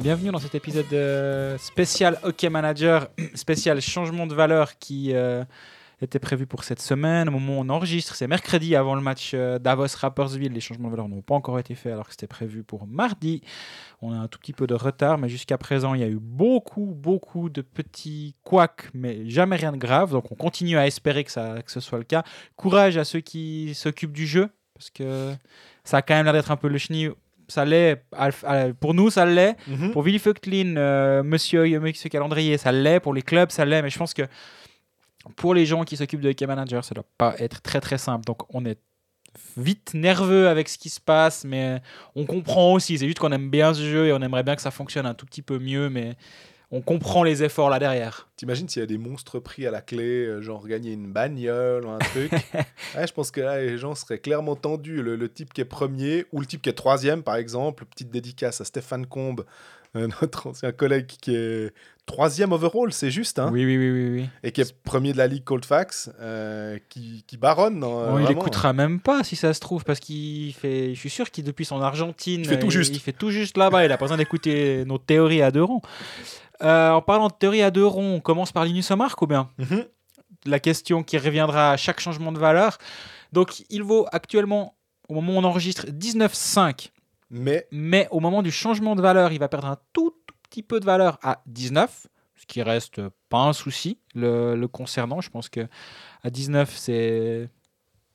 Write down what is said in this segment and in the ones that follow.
bienvenue dans cet épisode euh, spécial Hockey Manager, spécial changement de valeur qui euh, était prévu pour cette semaine. Au moment où on enregistre, c'est mercredi avant le match euh, Davos-Rappersville. Les changements de valeur n'ont pas encore été faits alors que c'était prévu pour mardi. On a un tout petit peu de retard, mais jusqu'à présent, il y a eu beaucoup, beaucoup de petits couacs, mais jamais rien de grave. Donc on continue à espérer que, ça, que ce soit le cas. Courage à ceux qui s'occupent du jeu, parce que ça a quand même l'air d'être un peu le chenille ça l'est. Pour nous, ça l'est. Mhm. Pour Willy Feuchtlin, euh, monsieur, monsieur Calendrier, ça l'est. Pour les clubs, ça l'est. Mais je pense que pour les gens qui s'occupent de hockey manager, ça doit pas être très très simple. Donc on est vite nerveux avec ce qui se passe, mais on comprend aussi. C'est juste qu'on aime bien ce jeu et on aimerait bien que ça fonctionne un tout petit peu mieux, mais on comprend les efforts là derrière. T'imagines s'il y a des monstres pris à la clé, euh, genre gagner une bagnole ou un truc Ouais, Je pense que là, les gens seraient clairement tendus. Le, le type qui est premier ou le type qui est troisième, par exemple. Petite dédicace à Stéphane Combe, euh, notre ancien collègue qui est troisième overall, c'est juste, hein Oui, oui, oui, oui. oui. Et qui est premier de la ligue Coldfax, euh, qui, qui baronne. Bon, hein, il écoutera même pas si ça se trouve parce qu'il fait. Je suis sûr qu'il depuis son Argentine, Il fait tout euh, juste. Il fait tout juste là-bas. Il a pas besoin d'écouter nos théories à deux ronds. Euh, en parlant de théorie à deux ronds, on commence par Linus Omark ou bien? Mhm. La question qui reviendra à chaque changement de valeur. Donc il vaut actuellement au moment où on enregistre 19,5, Mais mais au moment du changement de valeur, il va perdre un tout petit peu de valeur à 19, ce qui reste pas un souci le, le concernant. Je pense que à 19 c'est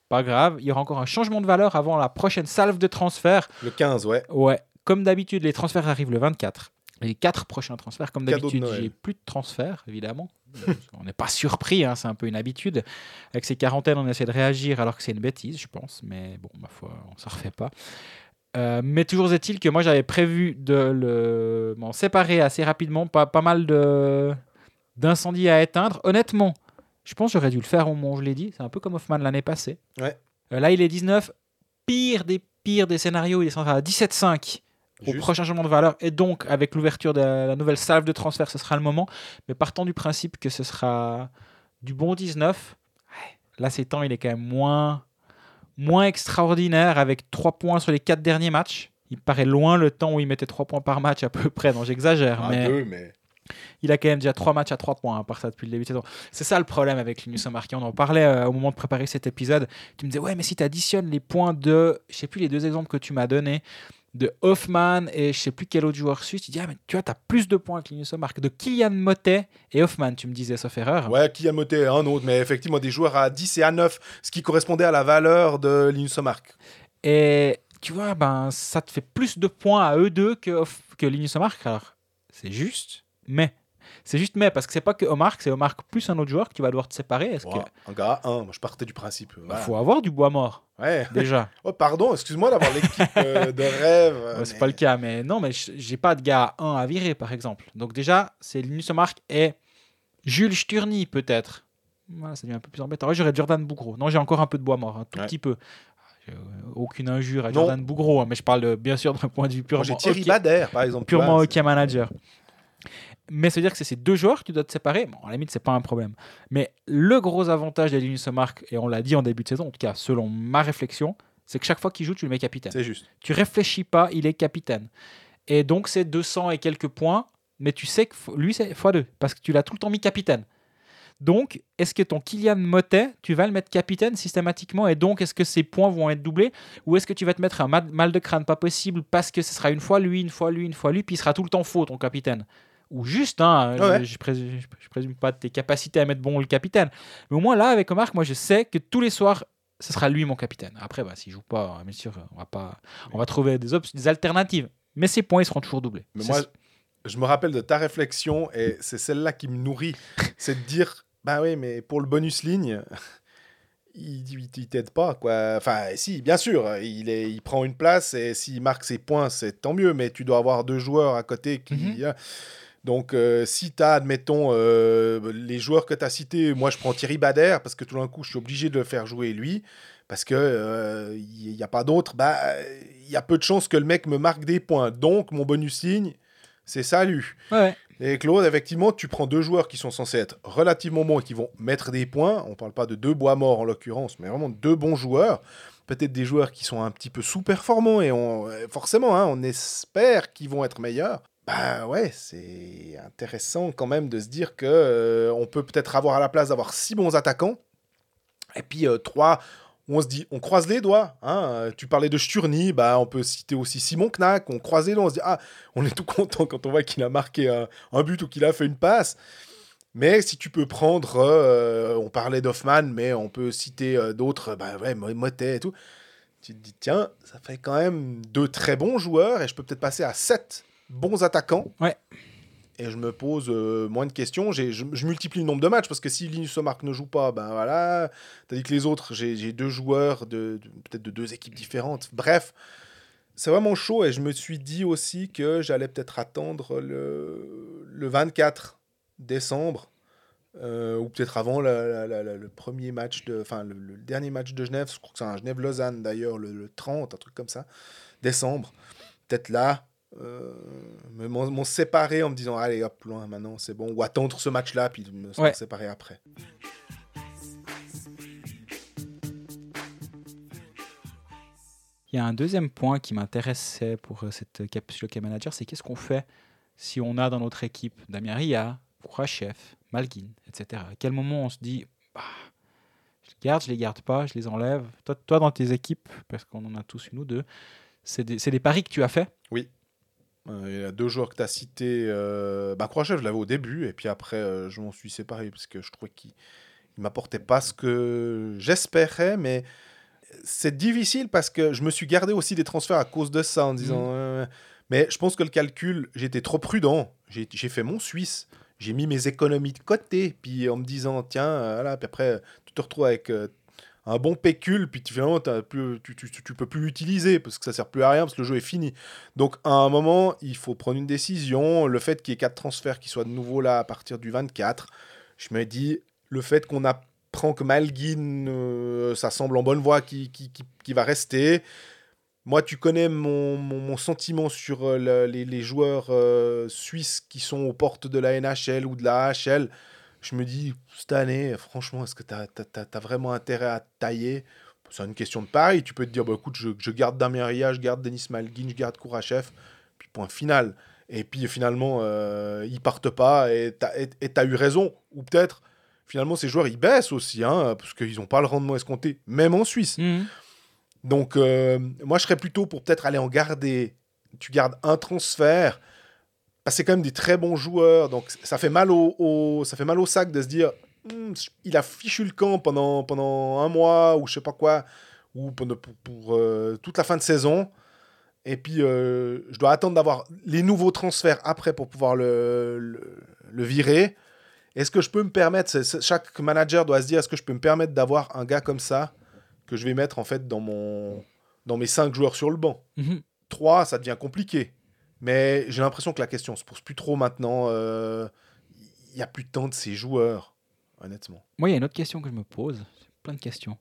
pas grave. Il y aura encore un changement de valeur avant la prochaine salve de transfert. le 15, ouais. Ouais, comme d'habitude, les transferts arrivent le 24. Les quatre prochains transferts, comme d'habitude, j'ai plus de transferts, évidemment. On n'est pas surpris, hein, c'est un peu une habitude. Avec ces quarantaines, on essaie de réagir alors que c'est une bêtise, je pense. Mais bon, ma foi, on s'en refait pas. Euh, mais toujours est-il que moi, j'avais prévu de le- m'en séparer assez rapidement. Pas, pas mal de- d'incendies à éteindre. Honnêtement, je pense que j'aurais dû le faire au moment où je l'ai dit. C'est un peu comme Hoffman l'année passée. Ouais. Euh, là, il est 19. Pire des pires des scénarios, il descendra à 17,5 au Juste. prochain changement de valeur. Et donc, avec l'ouverture de la nouvelle salve de transfert, ce sera le moment. Mais partant du principe que ce sera du bon 19, ouais, là, ces temps, il est quand même moins, moins extraordinaire avec 3 points sur les 4 derniers matchs. Il paraît loin le temps où il mettait 3 points par match à peu près. Non, j'exagère. Ah, mais deux, mais. il a quand même déjà 3 matchs à 3 points à part ça depuis le début de saison. C'est ça le problème avec Linus Omarki. On en parlait euh, au moment de préparer cet épisode. Tu me disais, ouais, mais si tu additionnes les points de, je sais plus les deux exemples que tu m'as donnés, de Hoffman et je sais plus quel autre joueur suisse, tu dis, ah, mais tu vois, tu as plus de points que Linus Omark. De Kylian Motet et Hoffman, tu me disais, sauf erreur. Ouais, a moté un autre, mais effectivement des joueurs à 10 et à 9, ce qui correspondait à la valeur de Linus Omark. Et tu vois, ben, ça te fait plus de points à eux deux que, que Linus Omark. Alors, c'est juste, mais. C'est juste mais, parce que c'est pas que Omark, c'est Omark plus un autre joueur que tu vas devoir te séparer. Est-ce Ouais, Un gars à 1, moi je partais du principe. qu'il voilà. faut avoir du bois mort, Ouais. déjà. Oh, pardon, excuse-moi d'avoir l'équipe euh, de rêve. euh, Ouais, c'est mais- pas le cas, mais non, mais j'ai pas de gars à 1 à virer, par exemple. Donc déjà, c'est Linus Omark et Jules Sturny, peut-être. Voilà, ça devient un peu plus embêtant. Ouais, j'aurais Jordan Bougro. Non, j'ai encore un peu de bois mort, un tout Ouais. petit peu. J'ai, euh, Aucune injure à Non. Jordan Bougro, hein, mais je parle bien sûr d'un point de vue purement, j'ai Thierry hockey- Bader, par exemple. purement hockey manager. Mais ça veut dire que c'est ces deux joueurs que tu dois te séparer. Bon, à la limite, c'est pas un problème. Mais le gros avantage Linus Omark, et on l'a dit en début de saison, en tout cas selon ma réflexion, c'est que chaque fois qu'il joue, tu le mets capitaine. C'est juste. Tu réfléchis pas, il est capitaine. Et donc, c'est 200 et quelques points, mais tu sais que lui, c'est x2, parce que tu l'as tout le temps mis capitaine. Donc, est-ce que ton Kylian Motet, tu vas le mettre capitaine systématiquement, et donc, est-ce que ses points vont être doublés, ou est-ce que tu vas te mettre un mal de crâne pas possible, parce que ce sera une fois lui, une fois lui, une fois lui, puis il sera tout le temps faux, ton capitaine? Ou juste, hein, Ouais. je, je présume, je présume pas de tes capacités à mettre bon le capitaine. Mais au moins là, avec Omar, moi je sais que tous les soirs, ce sera lui mon capitaine. Après, bah, s'il joue pas, bien sûr, on va pas, on va trouver des, des alternatives. Mais ses points, ils seront toujours doublés. Mais moi, je me rappelle de ta réflexion et c'est celle-là qui me nourrit. c'est de dire, bah oui, mais pour le bonus ligne, il, il, il t'aide pas, quoi. Enfin, si, bien sûr, il, est, il prend une place et s'il marque ses points, c'est tant mieux, mais tu dois avoir deux joueurs à côté qui. Mhm. hein. Donc, euh, si tu as, admettons, euh, les joueurs que tu as cités, moi je prends Thierry Bader parce que tout d'un coup, je suis obligé de le faire jouer lui. Parce que euh, il n'y a pas d'autre, bah il y a peu de chances que le mec me marque des points. Donc mon bonus ligne, c'est salut. Ouais. Et Claude, effectivement, tu prends deux joueurs qui sont censés être relativement bons et qui vont mettre des points. On parle pas de deux bois morts en l'occurrence, mais vraiment deux bons joueurs. Peut-être des joueurs qui sont un petit peu sous-performants et on, forcément, hein, on espère qu'ils vont être meilleurs. Bah ouais, c'est intéressant quand même de se dire que euh, on peut peut-être avoir à la place d'avoir six bons attaquants et puis euh, trois on se dit on croise les doigts. Hein. Tu parlais de Sturny, bah on peut citer aussi Simon Knack. On croise les doigts, on se dit ah on est tout content quand on voit qu'il a marqué un, but ou qu'il a fait une passe. Mais si tu peux prendre, euh, on parlait d'Hoffman, mais on peut citer d'autres, bah ouais, Motet et tout. Tu te dis tiens, ça fait quand même deux très bons joueurs et je peux peut-être passer à sept bons attaquants. Ouais. Et je me pose euh, moins de questions. Je, je, multiplie le nombre de matchs parce que si Linus Omark ne joue pas, ben voilà. Tandis que les autres, j'ai deux joueurs de, peut-être de deux équipes différentes. Bref, c'est vraiment chaud. Et je me suis dit aussi que j'allais peut-être attendre le, le 24 décembre. Euh, ou peut-être avant le premier match de, enfin le, dernier match de Genève, je crois que c'est un Genève-Lausanne d'ailleurs, le, le 30, un truc comme ça, décembre. Peut-être là, euh, m'ont séparé en me disant allez hop loin maintenant c'est bon ou attendre ce match là puis me séparer après il y a un deuxième point qui m'intéressait pour euh, cette capsule OK Manager c'est qu'est-ce qu'on fait si on a dans notre équipe Damien Ria, Kourachev, Malguin, etc. À quel moment on se dit bah, je les garde, je les garde pas, je les enlève toi, toi dans tes équipes, parce qu'on en a tous une ou deux, c'est des, des, paris que tu as fait Oui. Euh, il y a deux joueurs que tu as cités. Euh, bah, je l'avais au début, et puis après, euh, je m'en suis séparé parce que je trouvais qu'il ne m'apportait pas ce que j'espérais, mais c'est difficile parce que je me suis gardé aussi des transferts à cause de ça en disant. Mmh. mais je pense que le calcul, j'étais trop prudent. J'ai fait mon Suisse. J'ai mis mes économies de côté, puis en me disant, tiens, voilà, puis après, tu te retrouves avec un bon pécule, puis finalement, tu, tu, peux plus l'utiliser parce que ça sert plus à rien parce que le jeu est fini. Donc, à un moment, il faut prendre une décision. Le fait qu'il y ait quatre transferts qui soient de nouveau là à partir du 24, je me dis, le fait qu'on apprend que Malguin, euh, ça semble en bonne voie qui, qui, qui, va rester. Moi, tu connais mon, mon, sentiment sur euh, les, les, joueurs euh, suisses qui sont aux portes de la NHL ou de la AHL je me dis, cette année, franchement, est-ce que tu as, vraiment intérêt à tailler? C'est une question de pareil. Tu peux te dire, bah, écoute, je, je garde Damien Ria, je garde Denis Malguin, je garde Kourachev, puis point final. Et puis finalement, euh, ils partent pas et tu as, eu raison. Ou peut-être, finalement, ces joueurs, ils baissent aussi, hein, parce qu'ils n'ont pas le rendement escompté, même en Suisse. Mhm. Donc, euh, moi, je serais plutôt pour peut-être aller en garder. Tu gardes un transfert c'est quand même des très bons joueurs, donc ça fait mal au, ça fait mal au sac de se dire hmm, il a fichu le camp pendant, pendant un mois ou je sais pas quoi, ou pour, pour, euh, toute la fin de saison. Et puis, euh, je dois attendre d'avoir les nouveaux transferts après pour pouvoir le, le, virer. Est-ce que je peux me permettre, chaque manager doit se dire, est-ce que je peux me permettre d'avoir un gars comme ça que je vais mettre en fait dans, mon, dans mes cinq joueurs sur le banc? Mhm. Trois, ça devient compliqué. Mais j'ai l'impression que la question se pose plus trop maintenant. Il euh, n'y a plus de temps de ces joueurs, honnêtement. Moi, il y a une autre question que je me pose. Plein de questions.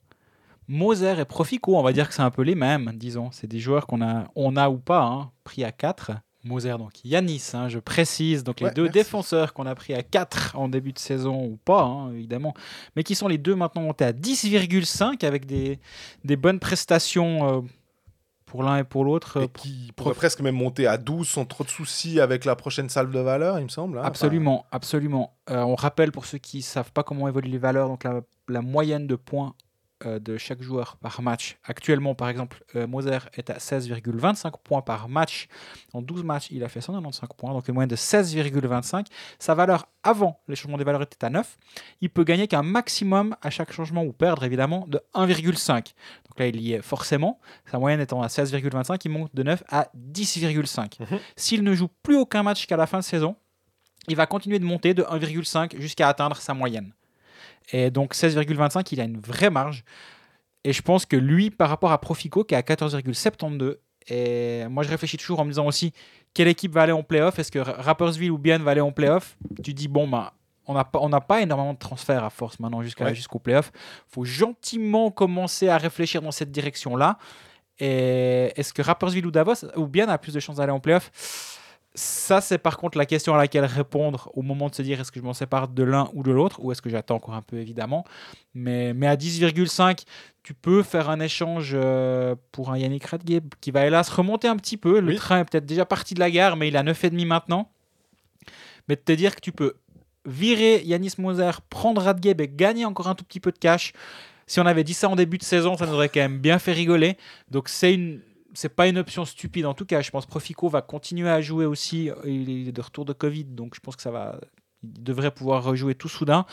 Moser et Profico, on va dire que c'est un peu les mêmes, disons. C'est des joueurs qu'on a, on a ou pas, hein, pris à 4. Moser, donc Yanis, hein, je précise, donc les deux défenseurs qu'on a pris à 4 en début de saison ou pas, hein, évidemment, mais qui sont les deux maintenant montés à 10,5 avec des, des bonnes prestations. Euh, pour l'un et pour l'autre. Et qui pourrait presque même monter à 12 sans trop de soucis avec la prochaine salve de valeur, il me semble. Hein, absolument, absolument. Euh, on rappelle pour ceux qui ne savent pas comment évoluent les valeurs, donc la, la moyenne de points euh, de chaque joueur par match. Actuellement, par exemple, euh, Moser est à 16,25 points par match. En 12 matchs, il a fait 195 points, donc une moyenne de 16,25. Sa valeur avant les changements des valeurs était à 9. Il peut gagner qu'un maximum à chaque changement ou perdre évidemment de 1,5. Donc là, il y est forcément. Sa moyenne étant à 16,25, il monte de 9 à 10,5. Mhm. S'il ne joue plus aucun match qu'à la fin de saison, il va continuer de monter de 1,5 jusqu'à atteindre sa moyenne. Et donc 16,25, il a une vraie marge. Et je pense que lui, par rapport à Profico, qui est à 14,72, et moi je réfléchis toujours en me disant aussi quelle équipe va aller en playoff? Est-ce que Rappersville ou Bien va aller en playoff? Tu dis, bon, ben, on n'a pas, pas énormément de transferts à force maintenant jusqu'à, jusqu'au playoff. Il faut gentiment commencer à réfléchir dans cette direction-là. Et est-ce que Rappersville ou Davos ou Bien a plus de chances d'aller en playoff? Ça, c'est par contre la question à laquelle répondre au moment de se dire est-ce que je m'en sépare de l'un ou de l'autre, ou est-ce que j'attends encore un peu, évidemment. Mais, mais à 10,5, tu peux faire un échange euh, pour un Yannick Radgeb qui va hélas remonter un petit peu. Le Oui. train est peut-être déjà parti de la gare, mais il a 9,5 maintenant. Mais de te dire que tu peux virer Yanis Moser, prendre Radgeb et gagner encore un tout petit peu de cash. Si on avait dit ça en début de saison, ça nous aurait quand même bien fait rigoler. Donc c'est une c'est pas une option stupide en tout cas. Je pense que Profico va continuer à jouer aussi. Il est de retour de Covid, donc je pense que ça va. Il devrait pouvoir rejouer tout soudain.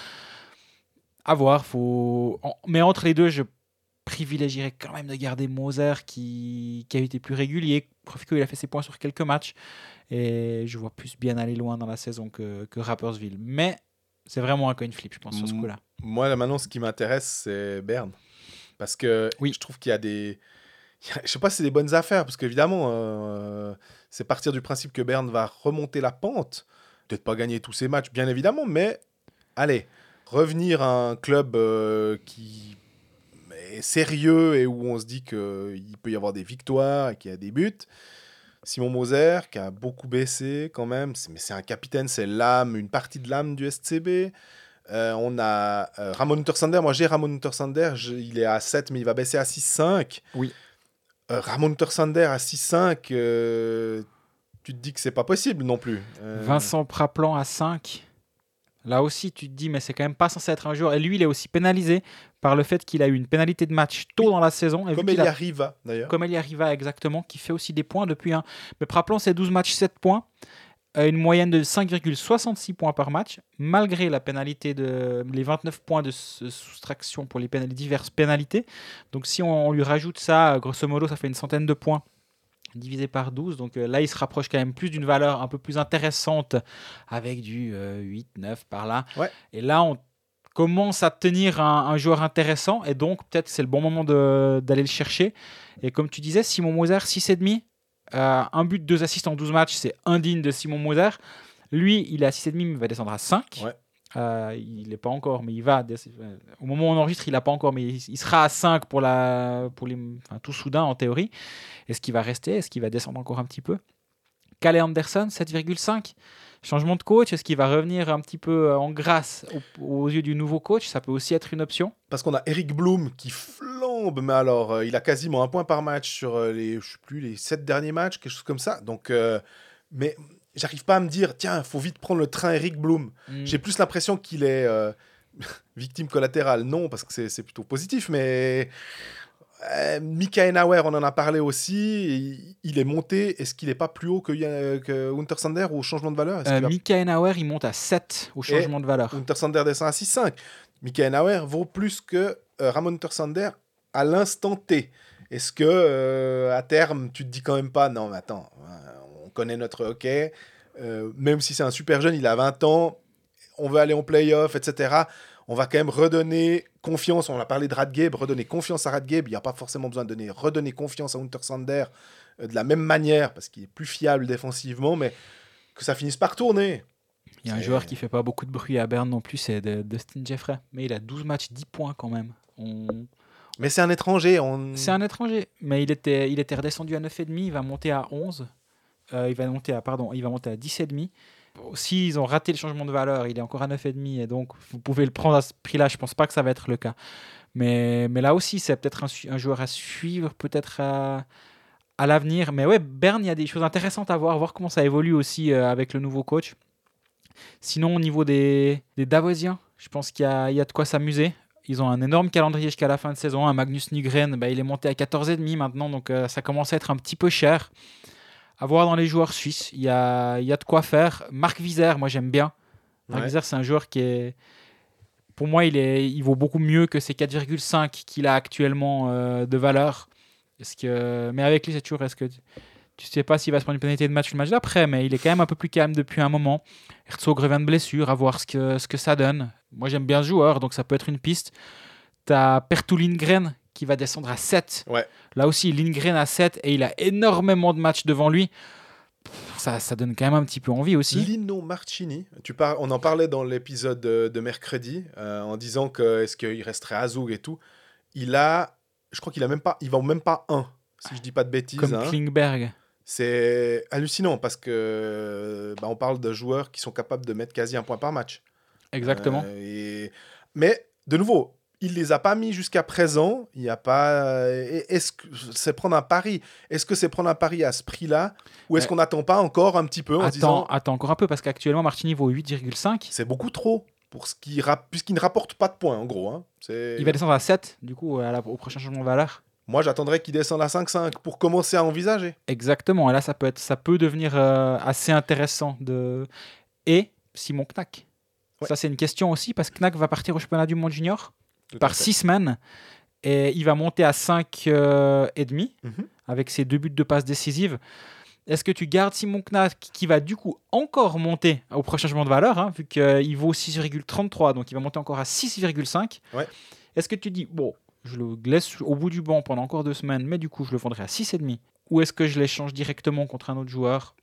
À voir. Faut... Mais entre les deux, je privilégierais quand même de garder Moser qui, qui a été plus régulier. Profico, il a fait ses points sur quelques matchs. Et je vois plus bien aller loin dans la saison que, que Rappersville. Mais c'est vraiment un coin flip, je pense, sur ce coup-là. Moi, là, maintenant, ce qui m'intéresse, c'est Berne. Parce que Oui. je trouve qu'il y a des. Je sais pas si c'est des bonnes affaires, parce qu'évidemment, euh, c'est partir du principe que Berne va remonter la pente. Peut-être pas gagner tous ses matchs, bien évidemment, mais allez, revenir à un club euh, qui est sérieux et où on se dit qu'il peut y avoir des victoires et qu'il y a des buts. Simon Moser, qui a beaucoup baissé quand même, mais c'est un capitaine, c'est l'âme, une partie de l'âme du SCB. Euh, on a euh, Ramon Untersander. Moi, j'ai Ramon Untersander. il est à 7, mais il va baisser à 6,5. Oui. Euh, Ramon Untersander à 6,5, euh, tu te dis que c'est pas possible non plus. Euh, Vincent Praplan à 5. Là aussi, tu te dis, mais c'est quand même pas censé être un joueur. Et lui, il est aussi pénalisé par le fait qu'il a eu une pénalité de match tôt dans la saison. Et Comme il a- y arriva, d'ailleurs. comme elle y arriva exactement, qui fait aussi des points depuis un. Mais Praplan, c'est 12 matchs, 7 points. Euh, une moyenne de 5,66 points par match, malgré la pénalité de les 29 points de soustraction pour les, diverses pénalités. Donc si on, on lui rajoute ça, grosso modo, ça fait une centaine de points divisé par 12. Donc euh, là, il se rapproche quand même plus d'une valeur un peu plus intéressante avec du euh, 8, 9 par là. Ouais. Et là, on commence à tenir un, un joueur intéressant et donc peut-être c'est le bon moment d'aller le chercher. Et comme tu disais, Simon Moser, 6,5. Euh, un but, deux assists en 12 matchs, c'est indigne de Simon Moser. Lui, il est à 6,5, mais il va descendre à 5. Ouais. Euh, il n'est pas encore, mais il va. euh, Au moment où on enregistre, il n'a pas encore, mais il, il sera à 5 pour, la, pour les, enfin, tout soudain en théorie. Est-ce qu'il va rester? Est-ce qu'il va descendre encore un petit peu? Calais Anderson, 7,5. Changement de coach, est-ce qu'il va revenir un petit peu euh, en grâce au- aux yeux du nouveau coach? Ça peut aussi être une option. Parce qu'on a Eric Bloom qui flambe, mais alors, euh, il a quasiment un point par match sur euh, les, je sais plus, les sept derniers matchs, quelque chose comme ça. Donc, euh, mais j'arrive pas à me dire, tiens, faut vite prendre le train Eric Bloom. Mm. J'ai plus l'impression qu'il est euh, victime collatérale. Non, parce que c'est plutôt positif, mais euh, Mika Nauer, on en a parlé aussi. Il, est monté. Est-ce qu'il est pas plus haut que, Ya- que Untersander au changement de valeur? Euh, qu'il va- Mika Nauer, il monte à 7 au changement de valeur. Untersander descend à 6,5. Mika Nauer vaut plus que euh, Ramon Untersander à l'instant T. Est-ce que euh, à terme, tu te dis quand même pas, non, mais attends, euh, on connaît notre hockey, euh, même si c'est un super jeune, il a 20 ans, on veut aller en playoff, etc. On va quand même redonner confiance. On a parlé de Radgeb, redonner confiance à Radgeb. Il n'y a pas forcément besoin de donner, redonner confiance à Untersander euh, de la même manière, parce qu'il est plus fiable défensivement, mais que ça finisse par tourner. Il y a un joueur qui fait pas beaucoup de bruit à Berne non plus, c'est Dustin Jeffrey. Mais il a 12 matchs, 10 points quand même. On... Mais c'est un étranger. On... C'est un étranger, mais il était, il était redescendu à 9,5, il va monter à 11. Euh, il va monter à pardon, il va monter à 10,5. Si ils ont raté le changement de valeur, il est encore à 9,5 et donc vous pouvez le prendre à ce prix-là. Je pense pas que ça va être le cas. Mais, mais là aussi, c'est peut-être un, joueur à suivre, peut-être à, à l'avenir. Mais ouais, Berne, il y a des choses intéressantes à voir, voir comment ça évolue aussi euh, avec le nouveau coach. Sinon, au niveau des, des Davosiens, je pense qu'il y y a de quoi s'amuser. Ils ont un énorme calendrier jusqu'à la fin de saison. Un Magnus Nygren, bah, il est monté à 14,5 maintenant, donc euh, ça commence à être un petit peu cher. À voir dans les joueurs suisses, il y a, il y a de quoi faire. Marc Vizère, moi j'aime bien. Marc Ouais. Vizère, c'est un joueur qui est. Pour moi, il, est, il vaut beaucoup mieux que ces 4,5 qu'il a actuellement euh, de valeur. Est-ce que... Mais avec lui, c'est toujours. Est-ce que tu sais pas s'il va se prendre une pénalité de match le match d'après, mais il est quand même un peu plus calme depuis un moment. Herzog revient de blessure, à voir ce que, ce que ça donne. Moi, j'aime bien ce joueur, donc ça peut être une piste. Tu as Pertou Lindgren qui va descendre à 7. Ouais. Là aussi, Lindgren à 7 et il a énormément de matchs devant lui. Ça, ça donne quand même un petit peu envie aussi. Lino Marcini, tu par... on en parlait dans l'épisode de, de mercredi euh, en disant que est-ce qu'il resterait à Zug et tout. Il a, je crois qu'il a même pas, il va même pas un, si je dis pas de bêtises. comme hein. Klingberg. C'est hallucinant parce que bah, on parle de joueurs qui sont capables de mettre quasi un point par match. Exactement. Euh, et... Mais de nouveau, il les a pas mis jusqu'à présent. Il n'y a pas. Est-ce que c'est prendre un pari? Est-ce que c'est prendre un pari à ce prix-là? Ou est-ce qu'on n'attend pas encore un petit peu en attends, disant. Attends encore un peu parce qu'actuellement Martini vaut 8,5. C'est beaucoup trop pour ce qui puisqu'il ne rapporte pas de points en gros. Hein. Il va descendre à 7 du coup à la... au prochain changement de valeur. Moi, j'attendrais qu'il descende à 5,5 pour commencer à envisager. Exactement. Et là, ça peut, être, ça peut devenir euh, assez intéressant. De... Et Simon Knack. Ça, c'est une question aussi parce que Knack va partir au championnat du monde junior par 6 semaines. Et il va monter à 5 euh, et demi mhm. avec ses deux buts de passe décisives. Est-ce que tu gardes Simon Knack qui va du coup encore monter au prochain changement de valeur, hein, vu qu'il vaut 6,33, donc il va monter encore à 6,5 ouais. Est-ce que tu dis, bon, je le laisse au bout du banc pendant encore deux semaines, mais du coup, je le vendrai à 6,5. Ou est-ce que je l'échange directement contre un autre joueur?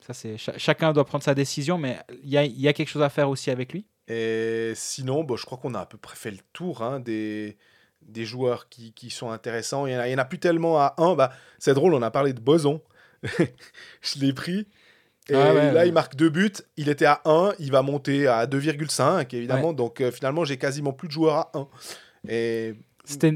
Ça, c'est chacun doit prendre sa décision, mais il y a, quelque chose à faire aussi avec lui? Et sinon, bon, je crois qu'on a à peu près fait le tour hein, des, des joueurs qui, qui, sont intéressants. Il n'y en, a plus tellement à 1. Bah, c'est drôle, on a parlé de Boson. je l'ai pris. Et ah là, il marque deux buts. Il était à 1. Il va monter à 2,5, évidemment. Donc, euh, finalement, j'ai quasiment plus de joueurs à 1. Et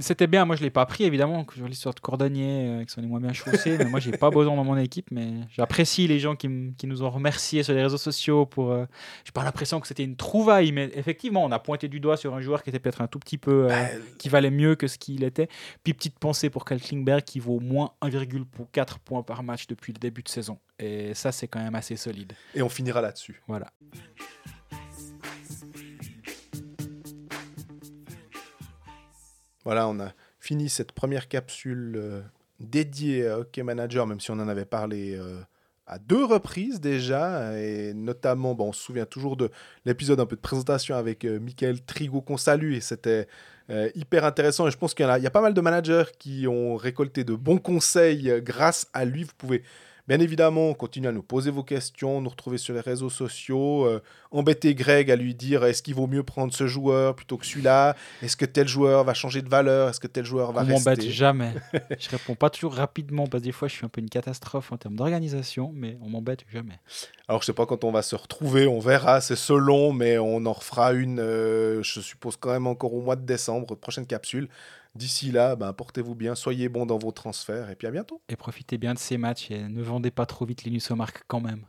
c'était bien, moi je l'ai pas pris évidemment, que l'histoire de Cordonnier, euh, qui sont les moins bien chaussés, mais moi j'ai pas besoin dans mon équipe, mais j'apprécie les gens qui, qui, nous ont remerciés sur les réseaux sociaux pour. Euh, j'ai pas l'impression que c'était une trouvaille, mais effectivement on a pointé du doigt sur un joueur qui était peut-être un tout petit peu. Euh, bah, qui valait mieux que ce qu'il était. Puis petite pensée pour Kalklingberg qui vaut moins 1,4 points par match depuis le début de saison. Et ça c'est quand même assez solide. Et on finira là-dessus. Voilà. Voilà, on a fini cette première capsule euh, dédiée à Hockey Manager, même si on en avait parlé euh, à deux reprises déjà, et notamment, on se souvient toujours de l'épisode un peu de présentation avec euh, Michael Trigo qu'on salue, et c'était hyper intéressant, et je pense qu'il y, y, a pas mal de managers qui ont récolté de bons conseils grâce à lui. Vous pouvez Bien évidemment, continuez à nous poser vos questions, nous retrouver sur les réseaux sociaux, euh, embêter Greg à lui dire est-ce qu'il vaut mieux prendre ce joueur plutôt que celui-là? Est-ce que tel joueur va changer de valeur? Est-ce que tel joueur va rester On m'embête jamais. je réponds pas toujours rapidement parce que des fois je suis un peu une catastrophe en termes d'organisation, mais on m'embête jamais. Alors je sais pas quand on va se retrouver, on verra, c'est selon, mais on en refera une, euh, je suppose quand même encore au mois de décembre, prochaine capsule. D'ici là, ben, portez-vous bien, soyez bons dans vos transferts et puis à bientôt. Et profitez bien de ces matchs et ne vendez pas trop vite Linus Omark quand même.